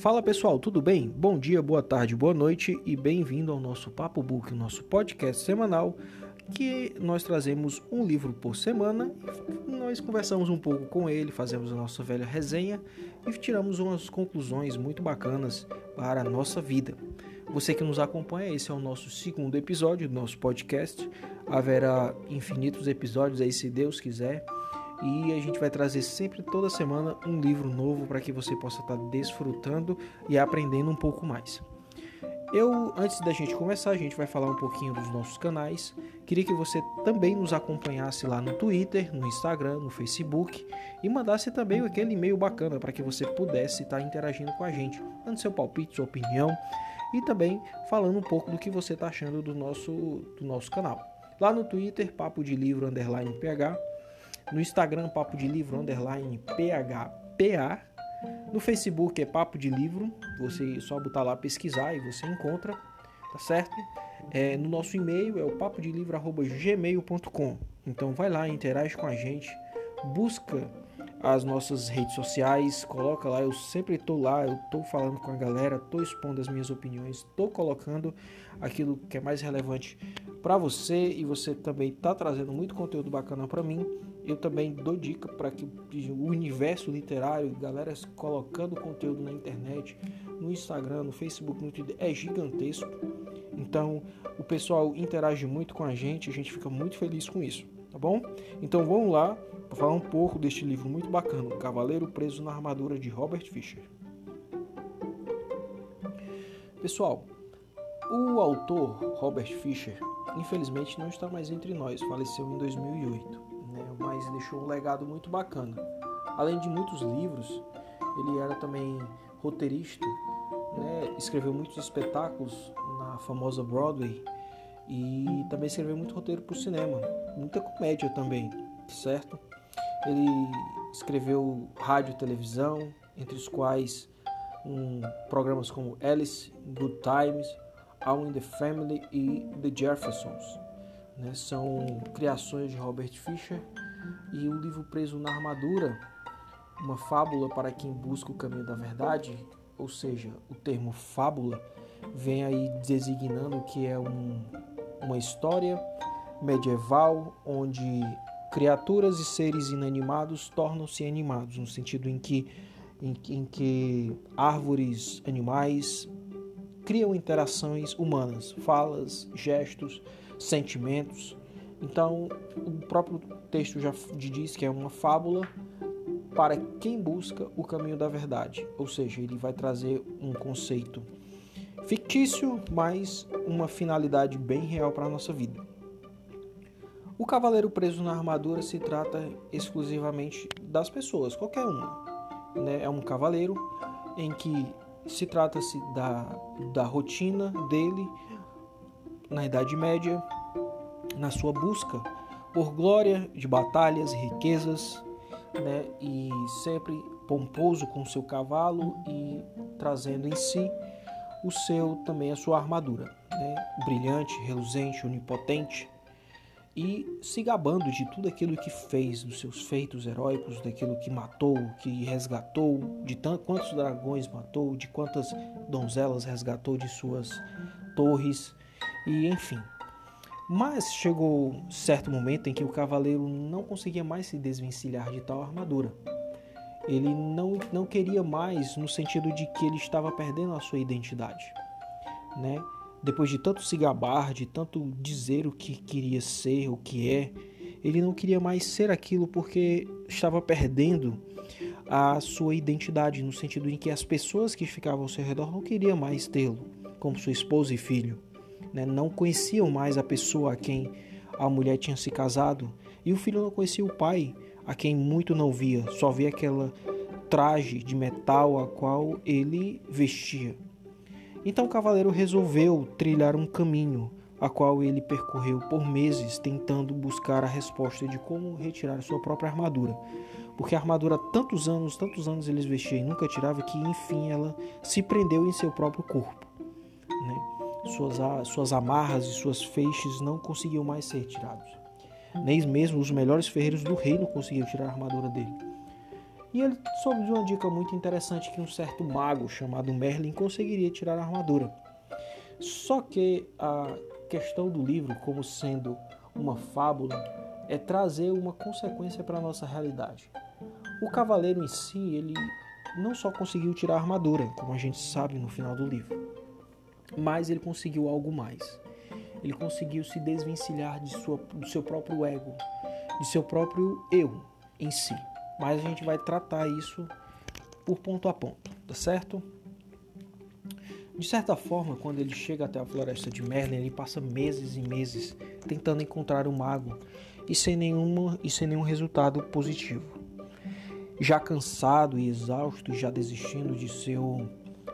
Fala pessoal, tudo bem? Bom dia, boa tarde, boa noite e bem-vindo ao nosso Papo Book, nosso podcast semanal, que nós trazemos um livro por semana, nós conversamos um pouco com ele, fazemos a nossa velha resenha e tiramos umas conclusões muito bacanas para a nossa vida. Você que nos acompanha, esse é o nosso segundo episódio do nosso podcast. Haverá infinitos episódios aí, se Deus quiser e a gente vai trazer sempre toda semana um livro novo para que você possa estar desfrutando e aprendendo um pouco mais. Eu, antes da gente começar, a gente vai falar um pouquinho dos nossos canais. Queria que você também nos acompanhasse lá no Twitter, no Instagram, no Facebook e mandasse também aquele e-mail bacana para que você pudesse estar interagindo com a gente, dando seu palpite, sua opinião e também falando um pouco do que você está achando do nosso, do nosso canal. Lá no Twitter, Papo de Livro Underline PH no Instagram, Papo de Livro, underline PHPA. No Facebook é Papo de Livro. Você só botar lá pesquisar e você encontra, tá certo? É, no nosso e-mail é o papo de livro@gmail.com. Então vai lá, interage com a gente, busca as nossas redes sociais, coloca lá, eu sempre estou lá, eu estou falando com a galera, estou expondo as minhas opiniões, estou colocando aquilo que é mais relevante para você e você também está trazendo muito conteúdo bacana para mim. Eu também dou dica para que o universo literário, galera colocando conteúdo na internet, no Instagram, no Facebook, no Twitter, é gigantesco. Então, o pessoal interage muito com a gente, a gente fica muito feliz com isso, tá bom? Então, vamos lá para falar um pouco deste livro muito bacana, Cavaleiro Preso na Armadura de Robert Fisher. Pessoal, o autor Robert Fisher, infelizmente não está mais entre nós, faleceu em 2008 né, mas deixou um legado muito bacana. Além de muitos livros, ele era também roteirista, né, escreveu muitos espetáculos na famosa Broadway e também escreveu muito roteiro para o cinema, muita comédia também, certo? Ele escreveu rádio e televisão, entre os quais um, programas como Alice, Good Times, All in the Family e The Jeffersons né, são criações de Robert Fisher e o livro Preso na Armadura, uma fábula para quem busca o caminho da verdade, ou seja, o termo fábula vem aí designando que é um, uma história medieval onde criaturas e seres inanimados tornam-se animados, no sentido em que, em, em que árvores, animais criam interações humanas, falas, gestos, sentimentos. Então, o próprio texto já diz que é uma fábula para quem busca o caminho da verdade, ou seja, ele vai trazer um conceito fictício, mas uma finalidade bem real para a nossa vida. O cavaleiro preso na armadura se trata exclusivamente das pessoas, qualquer uma. Né? É um cavaleiro em que se trata-se da, da rotina dele na Idade Média, na sua busca por glória de batalhas e riquezas, né, e sempre pomposo com seu cavalo e trazendo em si o seu também a sua armadura, né, brilhante, reluzente, onipotente e se gabando de tudo aquilo que fez, dos seus feitos heróicos, daquilo que matou, que resgatou, de tantos quantos dragões matou, de quantas donzelas resgatou de suas torres e enfim. Mas chegou certo momento em que o cavaleiro não conseguia mais se desvencilhar de tal armadura. Ele não, não queria mais no sentido de que ele estava perdendo a sua identidade, né? Depois de tanto se gabar, de tanto dizer o que queria ser, o que é, ele não queria mais ser aquilo porque estava perdendo a sua identidade, no sentido em que as pessoas que ficavam ao seu redor não queriam mais tê-lo como sua esposa e filho né, não conheciam mais a pessoa a quem a mulher tinha se casado, e o filho não conhecia o pai, a quem muito não via, só via aquela traje de metal a qual ele vestia. Então o cavaleiro resolveu trilhar um caminho, a qual ele percorreu por meses tentando buscar a resposta de como retirar sua própria armadura. Porque a armadura, tantos anos, tantos anos eles vestiam e nunca tirava, que enfim ela se prendeu em seu próprio corpo. Né? Suas, suas amarras e suas feixes não conseguiam mais ser retirados. Nem mesmo os melhores ferreiros do reino conseguiam tirar a armadura dele. E ele soube de uma dica muito interessante que um certo mago chamado Merlin conseguiria tirar a armadura. Só que a questão do livro, como sendo uma fábula, é trazer uma consequência para a nossa realidade. O cavaleiro em si, ele não só conseguiu tirar a armadura, como a gente sabe no final do livro, mas ele conseguiu algo mais. Ele conseguiu se desvencilhar de sua, do seu próprio ego, de seu próprio eu em si. Mas a gente vai tratar isso por ponto a ponto, tá certo? De certa forma, quando ele chega até a floresta de Merlin, ele passa meses e meses tentando encontrar o mago e sem, nenhuma, e sem nenhum resultado positivo. Já cansado e exausto, já desistindo de, seu,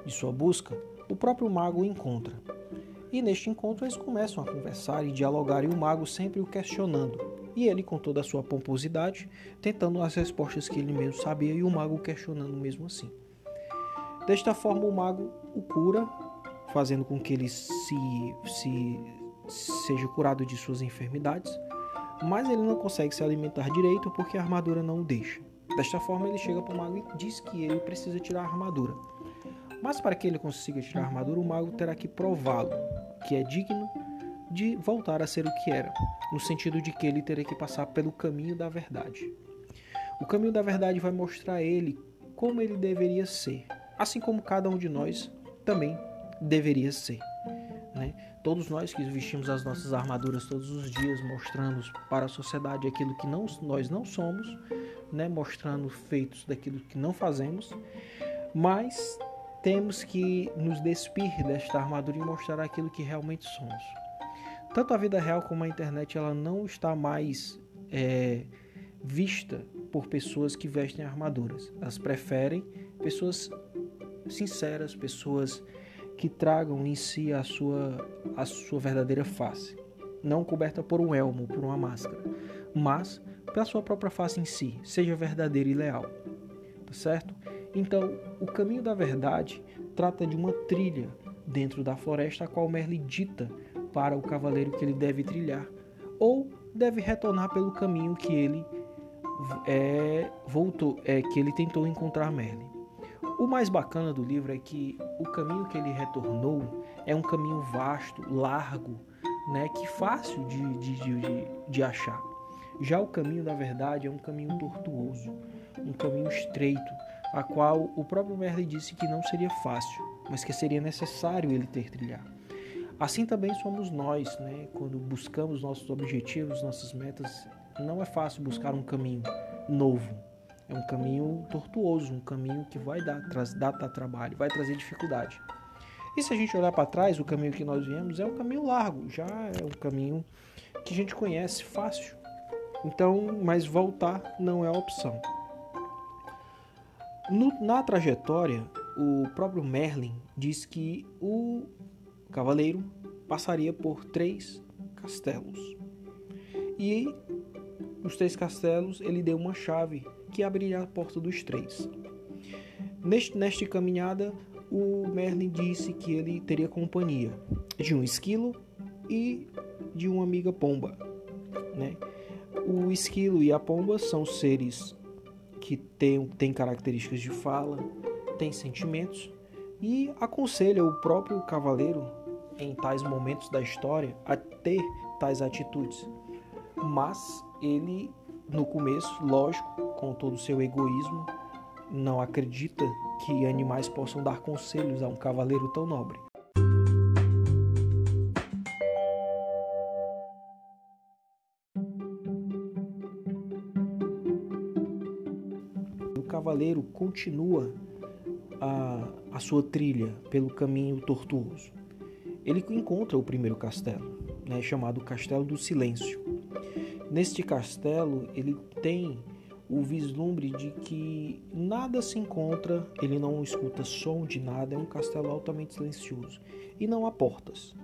de sua busca, o próprio mago o encontra. E neste encontro eles começam a conversar e dialogar, e o mago sempre o questionando. E ele, com toda a sua pomposidade, tentando as respostas que ele mesmo sabia, e o mago questionando mesmo assim. Desta forma, o mago o cura, fazendo com que ele se, se seja curado de suas enfermidades, mas ele não consegue se alimentar direito porque a armadura não o deixa. Desta forma, ele chega para o mago e diz que ele precisa tirar a armadura. Mas para que ele consiga tirar a armadura, o mago terá que prová-lo, que é digno de voltar a ser o que era, no sentido de que ele terá que passar pelo caminho da verdade. O caminho da verdade vai mostrar a ele como ele deveria ser, assim como cada um de nós também deveria ser. Né? Todos nós que vestimos as nossas armaduras todos os dias, mostrando para a sociedade aquilo que não, nós não somos, né, mostrando feitos daquilo que não fazemos, mas temos que nos despir desta armadura e mostrar aquilo que realmente somos. Tanto a vida real como a internet ela não está mais é, vista por pessoas que vestem armaduras. Elas preferem pessoas sinceras, pessoas que tragam em si a sua, a sua verdadeira face, não coberta por um elmo, por uma máscara, mas pela sua própria face em si, seja verdadeira e leal. Tá certo? Então, o caminho da verdade trata de uma trilha dentro da floresta a qual Merlin dita para o cavaleiro que ele deve trilhar ou deve retornar pelo caminho que ele é, voltou, é, que ele tentou encontrar Merlin. O mais bacana do livro é que o caminho que ele retornou é um caminho vasto, largo, né, que fácil de, de, de, de achar. Já o caminho da verdade é um caminho tortuoso, um caminho estreito, a qual o próprio Merlin disse que não seria fácil, mas que seria necessário ele ter trilhar. Assim também somos nós, né? Quando buscamos nossos objetivos, nossas metas, não é fácil buscar um caminho novo. É um caminho tortuoso, um caminho que vai dar, dar, dar trabalho, vai trazer dificuldade. E se a gente olhar para trás, o caminho que nós viemos é um caminho largo, já é um caminho que a gente conhece fácil. Então, mas voltar não é a opção. No, na trajetória, o próprio Merlin diz que o cavaleiro passaria por três castelos. E os três castelos ele deu uma chave que abriria a porta dos três. Neste, nesta caminhada, o Merlin disse que ele teria companhia de um esquilo e de uma amiga pomba, né? O esquilo e a pomba são seres que têm, têm características de fala, têm sentimentos e aconselha o próprio cavaleiro em tais momentos da história a ter tais atitudes. Mas ele, no começo, lógico, com todo o seu egoísmo, não acredita que animais possam dar conselhos a um cavaleiro tão nobre. Cavaleiro continua a, a sua trilha pelo caminho tortuoso. Ele encontra o primeiro castelo, né, chamado Castelo do Silêncio. Neste castelo, ele tem o vislumbre de que nada se encontra, ele não escuta som de nada, é um castelo altamente silencioso e não há portas.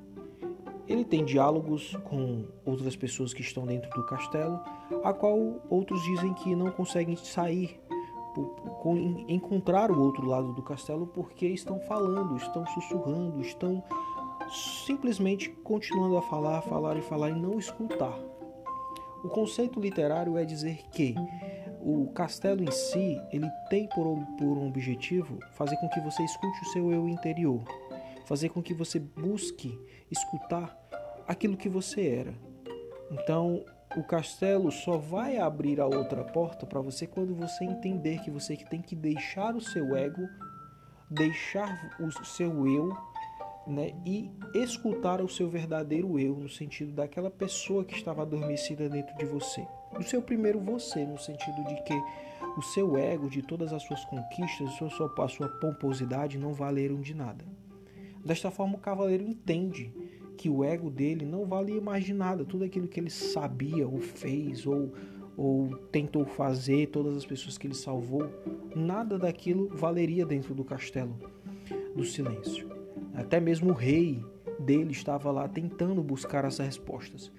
Ele tem diálogos com outras pessoas que estão dentro do castelo, a qual outros dizem que não conseguem sair encontrar o outro lado do castelo porque estão falando, estão sussurrando, estão simplesmente continuando a falar, falar e falar e não escutar. O conceito literário é dizer que o castelo em si, ele tem por, por um objetivo fazer com que você escute o seu eu interior, fazer com que você busque escutar aquilo que você era. Então, o castelo só vai abrir a outra porta para você quando você entender que você tem que deixar o seu ego, deixar o seu eu, né, e escutar o seu verdadeiro eu, no sentido daquela pessoa que estava adormecida dentro de você. Do seu primeiro você, no sentido de que o seu ego, de todas as suas conquistas, a sua, a sua pomposidade não valeram de nada. Desta forma, o cavaleiro entende que o ego dele não valia mais de nada. Tudo aquilo que ele sabia ou fez ou, ou tentou fazer, todas as pessoas que ele salvou, nada daquilo valeria dentro do castelo do silêncio. Até mesmo o rei dele estava lá tentando buscar as respostas.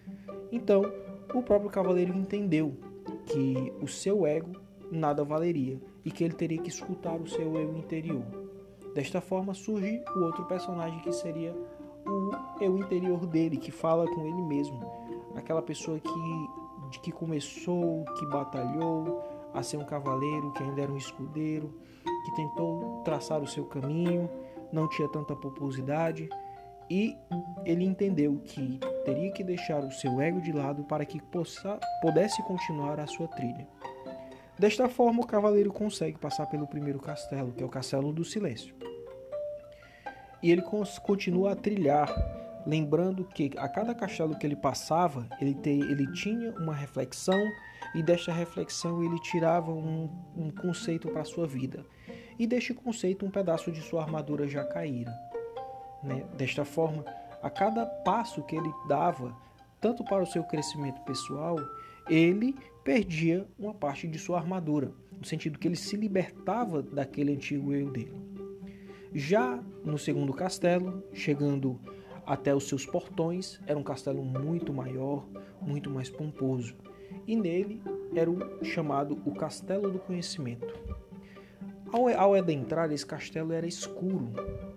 Então, o próprio cavaleiro entendeu que o seu ego nada valeria e que ele teria que escutar o seu eu interior. Desta forma surge o outro personagem que seria o eu interior dele, que fala com ele mesmo. Aquela pessoa que, de que começou, que batalhou a ser um cavaleiro, que ainda era um escudeiro, que tentou traçar o seu caminho, não tinha tanta pomposidade e ele entendeu que teria que deixar o seu ego de lado para que possa, pudesse continuar a sua trilha. Desta forma, o cavaleiro consegue passar pelo primeiro castelo, que é o Castelo do Silêncio. E ele continua a trilhar, lembrando que a cada castelo que ele passava, ele, te, ele tinha uma reflexão e desta reflexão ele tirava um, um conceito para a sua vida. E deste conceito, um pedaço de sua armadura já caíra. Né? Desta forma, a cada passo que ele dava, tanto para o seu crescimento pessoal, ele perdia uma parte de sua armadura, no sentido que ele se libertava daquele antigo eu dele. Já no segundo castelo, chegando até os seus portões, era um castelo muito maior, muito mais pomposo, e nele era o chamado o Castelo do Conhecimento. Ao, ao adentrar, esse castelo era escuro,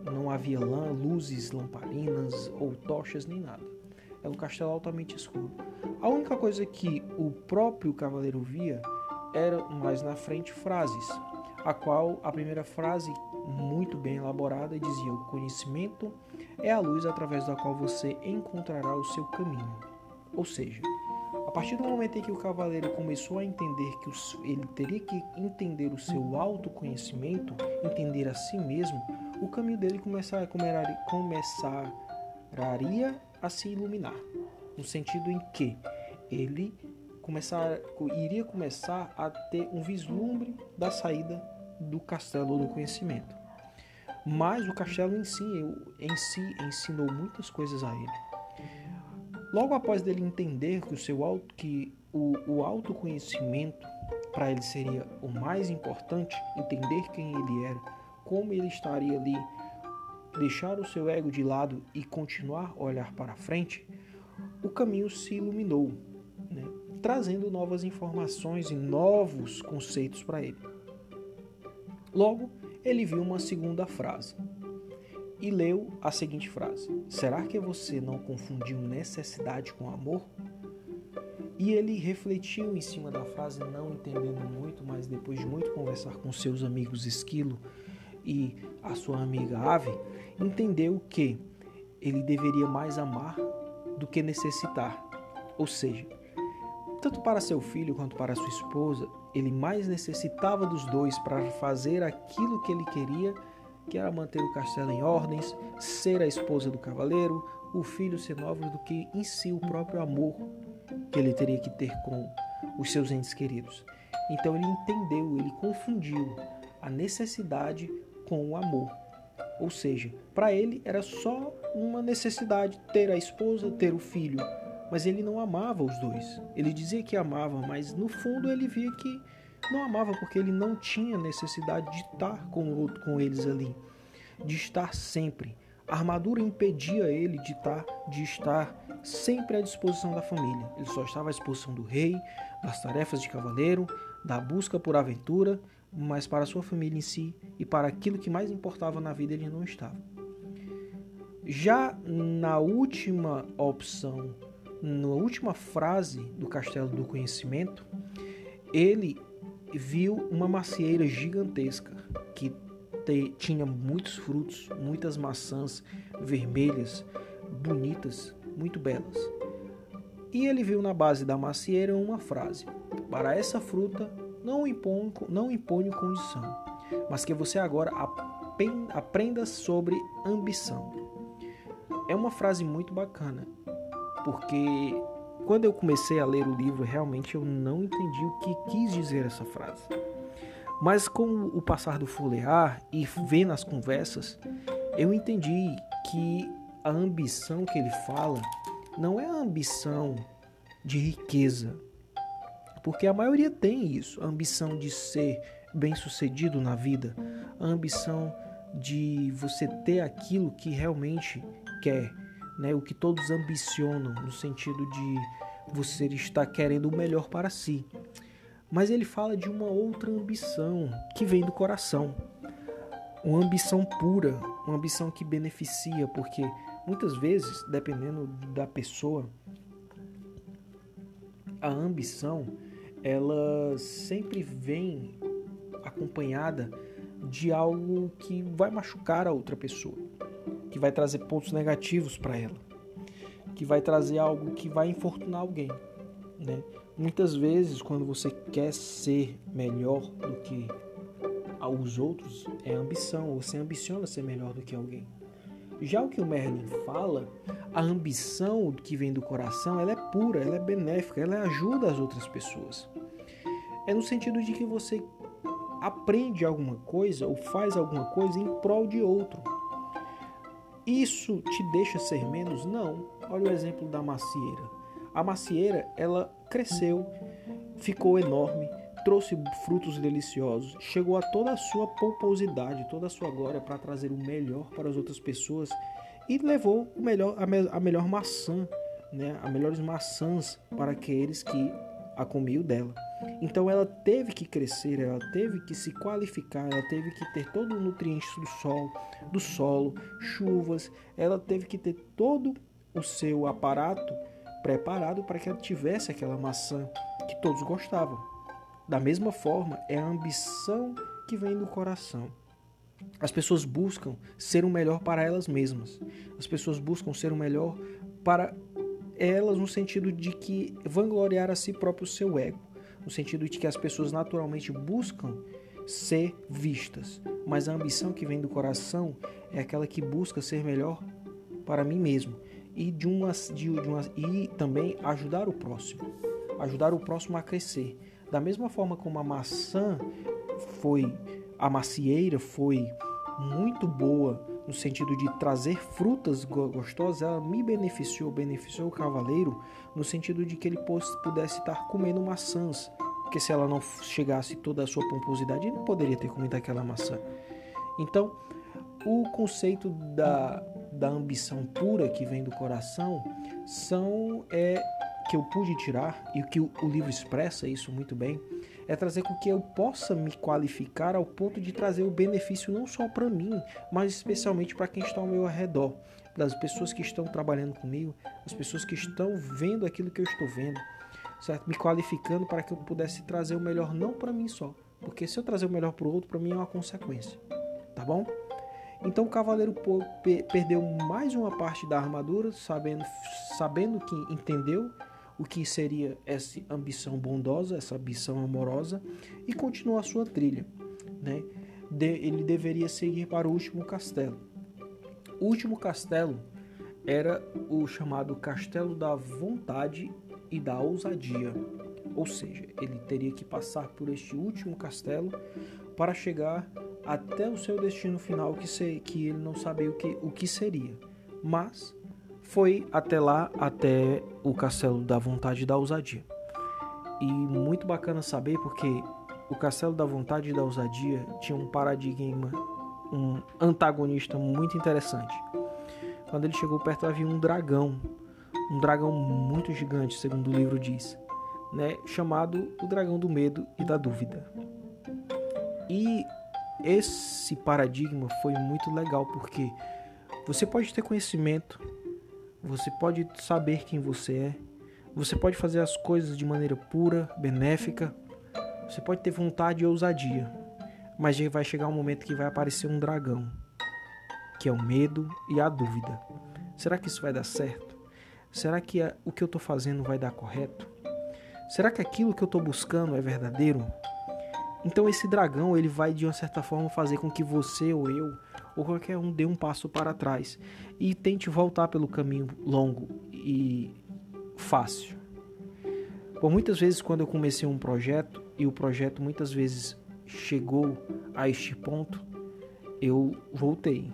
não havia lã, luzes, lamparinas ou tochas nem nada. Era um castelo altamente escuro. A única coisa que o próprio cavaleiro via era mais na frente frases, a qual a primeira frase muito bem elaborada dizia: o conhecimento é a luz através da qual você encontrará o seu caminho. Ou seja, partir do momento em que o cavaleiro começou a entender que ele teria que entender o seu autoconhecimento, entender a si mesmo, o caminho dele começar, começaria a se iluminar. No sentido em que ele começar, iria começar a ter um vislumbre da saída do castelo do conhecimento. Mas o castelo em si, em si ensinou muitas coisas a ele. Logo após dele entender que o seu auto, que o, o autoconhecimento para ele seria o mais importante, entender quem ele era, como ele estaria ali, deixar o seu ego de lado e continuar a olhar para frente, o caminho se iluminou, né? trazendo novas informações e novos conceitos para ele. Logo, ele viu uma segunda frase e leu a seguinte frase: Será que você não confundiu necessidade com amor? E ele refletiu em cima da frase, não entendendo muito, mas depois de muito conversar com seus amigos Esquilo e a sua amiga Ave, entendeu que ele deveria mais amar do que necessitar. Ou seja, tanto para seu filho quanto para sua esposa, ele mais necessitava dos dois para fazer aquilo que ele queria que era manter o castelo em ordens, ser a esposa do cavaleiro, o filho ser nobre do que em si o próprio amor que ele teria que ter com os seus entes queridos. Então ele entendeu, ele confundiu a necessidade com o amor. Ou seja, para ele era só uma necessidade ter a esposa, ter o filho, mas ele não amava os dois. Ele dizia que amava, mas no fundo ele via que não amava porque ele não tinha necessidade de estar com, com eles ali, de estar sempre. A armadura impedia ele de estar, de estar sempre à disposição da família. Ele só estava à disposição do rei, das tarefas de cavaleiro, da busca por aventura, mas para sua família em si e para aquilo que mais importava na vida ele não estava. Já na última opção, na última frase do Castelo do Conhecimento, ele viu uma macieira gigantesca que te, tinha muitos frutos, muitas maçãs vermelhas, bonitas, muito belas. E ele viu na base da macieira uma frase: Para essa fruta não imponho, não imponho condição, mas que você agora aprenda sobre ambição. É uma frase muito bacana, porque quando eu comecei a ler o livro, realmente eu não entendi o que quis dizer essa frase. Mas com o passar do folhear e vendo as conversas, eu entendi que a ambição que ele fala não é a ambição de riqueza, porque a maioria tem isso, a ambição de ser bem-sucedido na vida, a ambição de você ter aquilo que realmente quer, né? O que todos ambicionam no sentido de você estar querendo o melhor para si. Mas ele fala de uma outra ambição que vem do coração. Uma ambição pura, uma ambição que beneficia, porque Muitas vezes, dependendo da pessoa, a ambição ela sempre vem acompanhada de algo que vai machucar a outra pessoa, que vai trazer pontos negativos para ela, que vai trazer algo que vai infortunar alguém, né? Muitas vezes, quando você quer ser melhor do que os outros, é ambição, você ambiciona ser melhor do que alguém. Já o que o Merlin fala, a ambição que vem do coração, ela é pura, ela é benéfica, ela ajuda as outras pessoas. É no sentido de que você aprende alguma coisa ou faz alguma coisa em prol de outro. Isso te deixa ser menos? Não. Olha o exemplo da macieira. A macieira, ela cresceu, ficou enorme, trouxe frutos deliciosos, chegou a toda a sua pomposidade, toda a sua glória para trazer o melhor para as outras pessoas e levou o melhor, a, me, a melhor maçã, né, as melhores maçãs para aqueles que a comiam dela. Então ela teve que crescer, ela teve que se qualificar, ela teve que ter todo o nutriente do sol, do solo, chuvas, ela teve que ter todo o seu aparato preparado para que ela tivesse aquela maçã que todos gostavam. Da mesma forma, é a ambição que vem do coração. As pessoas buscam ser o melhor para elas mesmas. As pessoas buscam ser o melhor para elas no sentido de que vangloriar a si próprio o seu ego, no sentido de que as pessoas naturalmente buscam ser vistas, mas a ambição que vem do coração é aquela que busca ser melhor para mim mesmo e de uma, de, uma e também ajudar o próximo, ajudar o próximo a crescer. Da mesma forma como a maçã foi, a macieira foi muito boa no sentido de trazer frutas gostosas, ela me beneficiou, beneficiou o cavaleiro no sentido de que ele pudesse estar comendo maçãs, porque se ela não chegasse toda a sua pomposidade, ele não poderia ter comido aquela maçã. Então, o conceito da, da ambição pura que vem do coração são é, que eu pude tirar e o que o livro expressa isso muito bem é trazer com que eu possa me qualificar ao ponto de trazer o benefício não só para mim, mas especialmente para quem está ao meu redor, das pessoas que estão trabalhando comigo, as pessoas que estão vendo aquilo que eu estou vendo, certo? Me qualificando para que eu pudesse trazer o melhor não para mim só, porque se eu trazer o melhor para o outro, para mim é uma consequência, tá bom? Então o cavaleiro perdeu mais uma parte da armadura, sabendo, sabendo que entendeu o que seria essa ambição bondosa, essa ambição amorosa, e continuou a sua trilha. Né? De, ele deveria seguir para o último castelo. O último castelo era o chamado Castelo da Vontade e da Ousadia. Ou seja, ele teria que passar por este último castelo para chegar até o seu destino final, que, se, que ele não sabia o que, o que seria. Mas foi até lá, até o Castelo da Vontade e da Ousadia. E muito bacana saber porque o Castelo da Vontade e da Ousadia tinha um paradigma, um antagonista muito interessante. Quando ele chegou perto havia um dragão, um dragão muito gigante, segundo o livro diz, né, chamado o dragão do medo e da dúvida. E esse paradigma foi muito legal porque você pode ter conhecimento, você pode saber quem você é. Você pode fazer as coisas de maneira pura, benéfica, Você pode ter vontade e ousadia, mas vai chegar um momento que vai aparecer um dragão, que é o medo e a dúvida. Será que isso vai dar certo? Será que o que eu estou fazendo vai dar correto? Será que aquilo que eu estou buscando é verdadeiro? Então esse dragão ele vai de uma certa forma fazer com que você ou eu ou qualquer um dê um passo para trás e tente voltar pelo caminho longo e fácil. Por muitas vezes quando eu comecei um projeto e o projeto muitas vezes chegou a este ponto, eu voltei.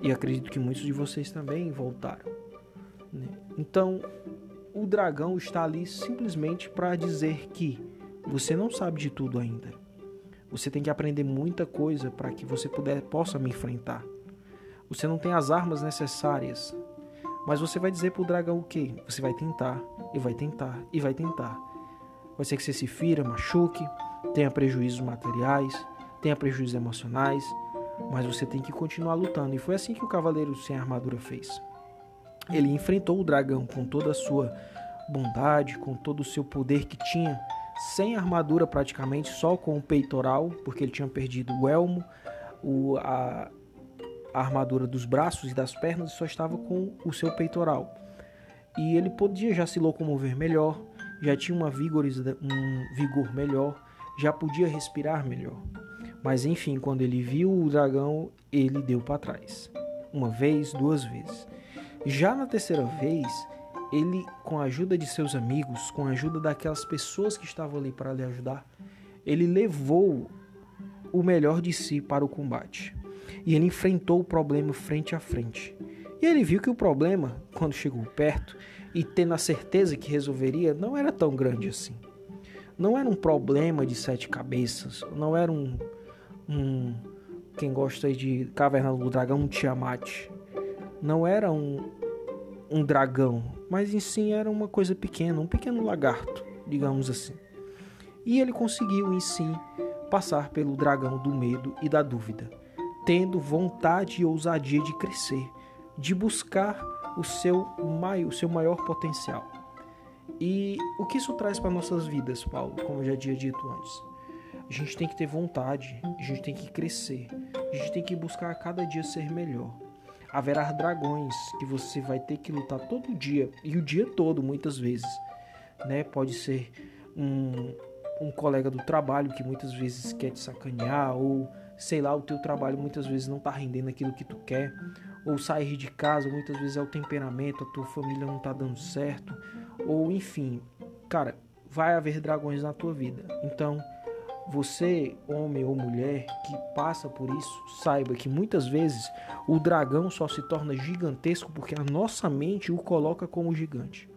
E acredito que muitos de vocês também voltaram. Né? Então, o dragão está ali simplesmente para dizer que você não sabe de tudo ainda. Você tem que aprender muita coisa para que você puder, possa me enfrentar. Você não tem as armas necessárias. Mas você vai dizer para o dragão o quê? Você vai tentar, e vai tentar, e vai tentar. Vai ser que você se fira, machuque, tenha prejuízos materiais, tenha prejuízos emocionais, mas você tem que continuar lutando. E foi assim que o cavaleiro sem armadura fez. Ele enfrentou o dragão com toda a sua bondade, com todo o seu poder que tinha, sem armadura praticamente, só com o peitoral, porque ele tinha perdido o elmo, o, a, a armadura dos braços e das pernas e só estava com o seu peitoral. E ele podia já se locomover melhor, já tinha uma vigor, um vigor melhor, já podia respirar melhor. Mas enfim, quando ele viu o dragão, ele deu para trás. Uma vez, duas vezes. Já na terceira vez, ele, com a ajuda de seus amigos, com a ajuda daquelas pessoas que estavam ali para lhe ajudar, ele levou o melhor de si para o combate. E ele enfrentou o problema frente a frente. E ele viu que o problema, quando chegou perto, e tendo a certeza que resolveria, não era tão grande assim. Não era um problema de sete cabeças, não era um, um quem gosta de Caverna do Dragão, um Tiamat não era um, um dragão, mas em si era uma coisa pequena, um pequeno lagarto, digamos assim. E ele conseguiu em si passar pelo dragão do medo e da dúvida, tendo vontade e ousadia de crescer, de buscar o seu, maior, o seu maior potencial. E o que isso traz para nossas vidas, Paulo, como eu já tinha dito antes? A gente tem que ter vontade, a gente tem que crescer, a gente tem que buscar a cada dia ser melhor haverá dragões que você vai ter que lutar todo dia e o dia todo, muitas vezes. Né? Pode ser um, um colega do trabalho que muitas vezes quer te sacanear, ou sei lá, o teu trabalho muitas vezes não está rendendo aquilo que tu quer, ou sair de casa, muitas vezes é o temperamento, a tua família não está dando certo, ou enfim, cara, vai haver dragões na tua vida. Então, você, homem ou mulher que passa por isso, saiba que muitas vezes o dragão só se torna gigantesco porque a nossa mente o coloca como gigante.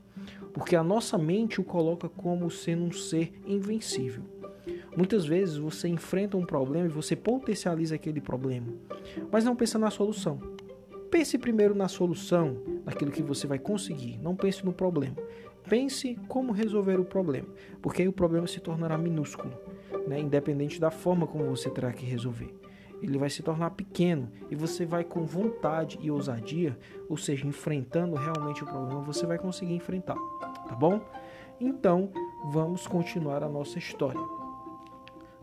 Porque a nossa mente o coloca como sendo um ser invencível. Muitas vezes você enfrenta um problema e você potencializa aquele problema, mas não pensa na solução. Pense primeiro na solução, naquilo que você vai conseguir. Não pense no problema. Pense como resolver o problema, porque aí o problema se tornará minúsculo né, independente da forma como você terá que resolver. Ele vai se tornar pequeno e você vai com vontade e ousadia, ou seja, enfrentando realmente o problema, você vai conseguir enfrentar, tá bom? Então, vamos continuar a nossa história.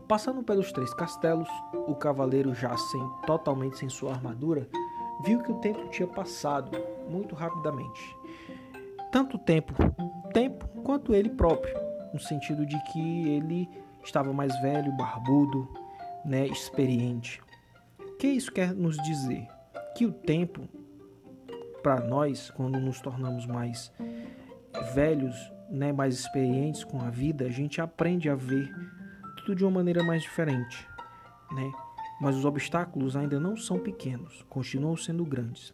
Passando pelos três castelos, o cavaleiro já sem totalmente sem sua armadura, viu que o tempo tinha passado muito rapidamente. Tanto tempo, tempo quanto ele próprio, no sentido de que ele estava mais velho, barbudo, né, experiente. O que isso quer nos dizer? Que o tempo, para nós, quando nos tornamos mais velhos, né, mais experientes com a vida, a gente aprende a ver tudo de uma maneira mais diferente, né? Mas os obstáculos ainda não são pequenos, continuam sendo grandes.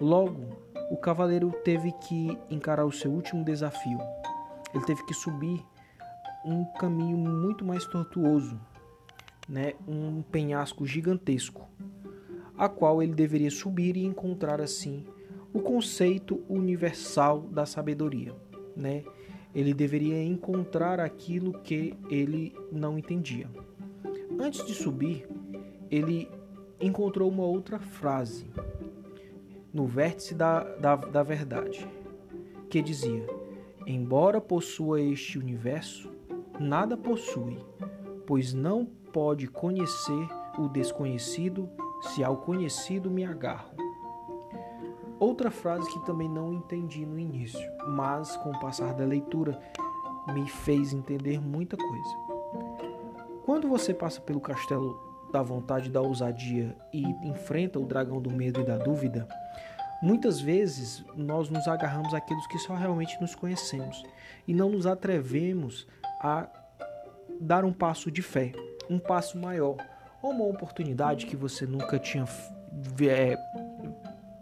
Logo, o cavaleiro teve que encarar o seu último desafio. Ele teve que subir um caminho muito mais tortuoso, né? um penhasco gigantesco, a qual ele deveria subir e encontrar assim o conceito universal da sabedoria. Né? Ele deveria encontrar aquilo que ele não entendia. Antes de subir, ele encontrou uma outra frase no vértice da, da, da verdade, que dizia: Embora possua este universo, nada possui, pois não pode conhecer o desconhecido se ao conhecido me agarro. Outra frase que também não entendi no início, mas com o passar da leitura me fez entender muita coisa. Quando você passa pelo castelo da vontade da ousadia e enfrenta o dragão do medo e da dúvida, muitas vezes nós nos agarramos àqueles que só realmente nos conhecemos e não nos atrevemos a dar um passo de fé, um passo maior, ou uma oportunidade que você nunca tinha é,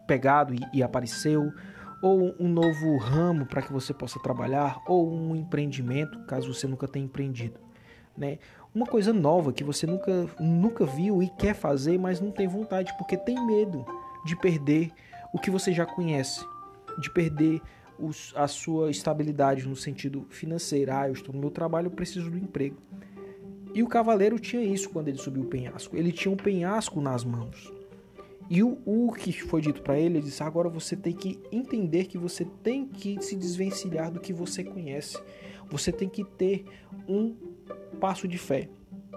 pegado e, e apareceu, ou um novo ramo para que você possa trabalhar, ou um empreendimento, caso você nunca tenha empreendido, né? Uma coisa nova que você nunca, nunca viu e quer fazer, mas não tem vontade porque tem medo de perder o que você já conhece, de perder a sua estabilidade no sentido financeiro. Ah, eu estou no meu trabalho, eu preciso do emprego. E o cavaleiro tinha isso quando ele subiu o penhasco. Ele tinha um penhasco nas mãos. E o, o que foi dito para ele, ele disse: agora você tem que entender que você tem que se desvencilhar do que você conhece. Você tem que ter um passo de fé.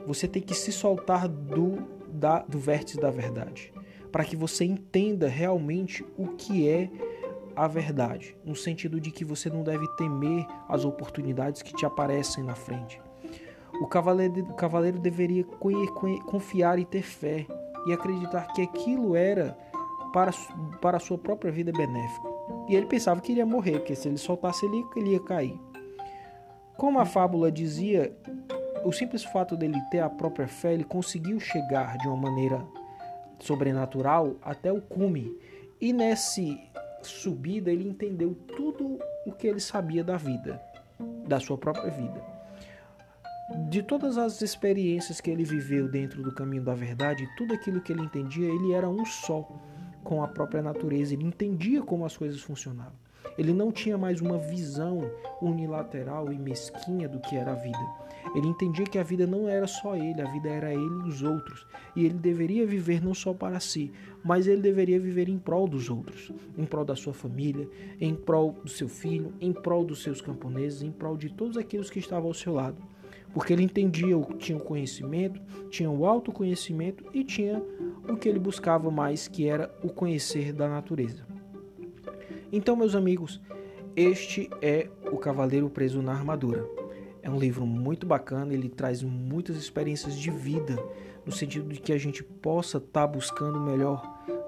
Você tem que se soltar do, da, do vértice da verdade, para que você entenda realmente o que é a verdade, no sentido de que você não deve temer as oportunidades que te aparecem na frente. O cavaleiro, o cavaleiro deveria confiar e ter fé e acreditar que aquilo era para, para a sua própria vida benéfico. E ele pensava que iria morrer, porque se ele soltasse ele, ele ia cair. Como a fábula dizia, o simples fato dele ter a própria fé, ele conseguiu chegar de uma maneira sobrenatural até o cume. E nesse subida ele entendeu tudo o que ele sabia da vida, da sua própria vida. De todas as experiências que ele viveu dentro do caminho da verdade, tudo aquilo que ele entendia, ele era um só com a própria natureza, ele entendia como as coisas funcionavam. Ele não tinha mais uma visão unilateral e mesquinha do que era a vida. Ele entendia que a vida não era só ele, a vida era ele e os outros. E ele deveria viver não só para si, mas ele deveria viver em prol dos outros, em prol da sua família, em prol do seu filho, em prol dos seus camponeses, em prol de todos aqueles que estavam ao seu lado. Porque ele entendia, tinha o conhecimento, tinha o autoconhecimento e tinha o que ele buscava mais, que era o conhecer da natureza. Então, meus amigos, este é O Cavaleiro Preso na Armadura. É um livro muito bacana, ele traz muitas experiências de vida, no sentido de que a gente possa estar tá buscando o melhor,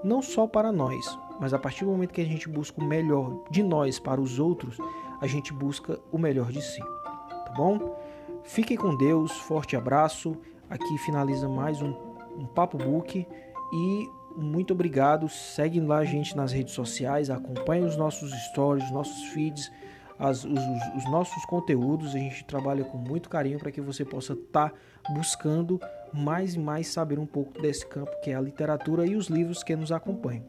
não só para nós, mas a partir do momento que a gente busca o melhor de nós para os outros, a gente busca o melhor de si. Tá bom? Fiquem com Deus, forte abraço. Aqui finaliza mais um, um Papo Book e muito obrigado. Segue lá a gente nas redes sociais, acompanhe os nossos stories, os nossos feeds, as, os, os, os, nossos conteúdos. A gente trabalha com muito carinho para que você possa estar tá buscando mais e mais saber um pouco desse campo que é a literatura e os livros que nos acompanham.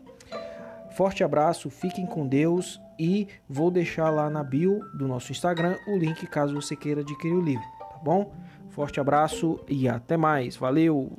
Forte abraço, fiquem com Deus e vou deixar lá na bio do nosso Instagram o link caso você queira adquirir o livro, tá bom? Forte abraço e até mais. Valeu!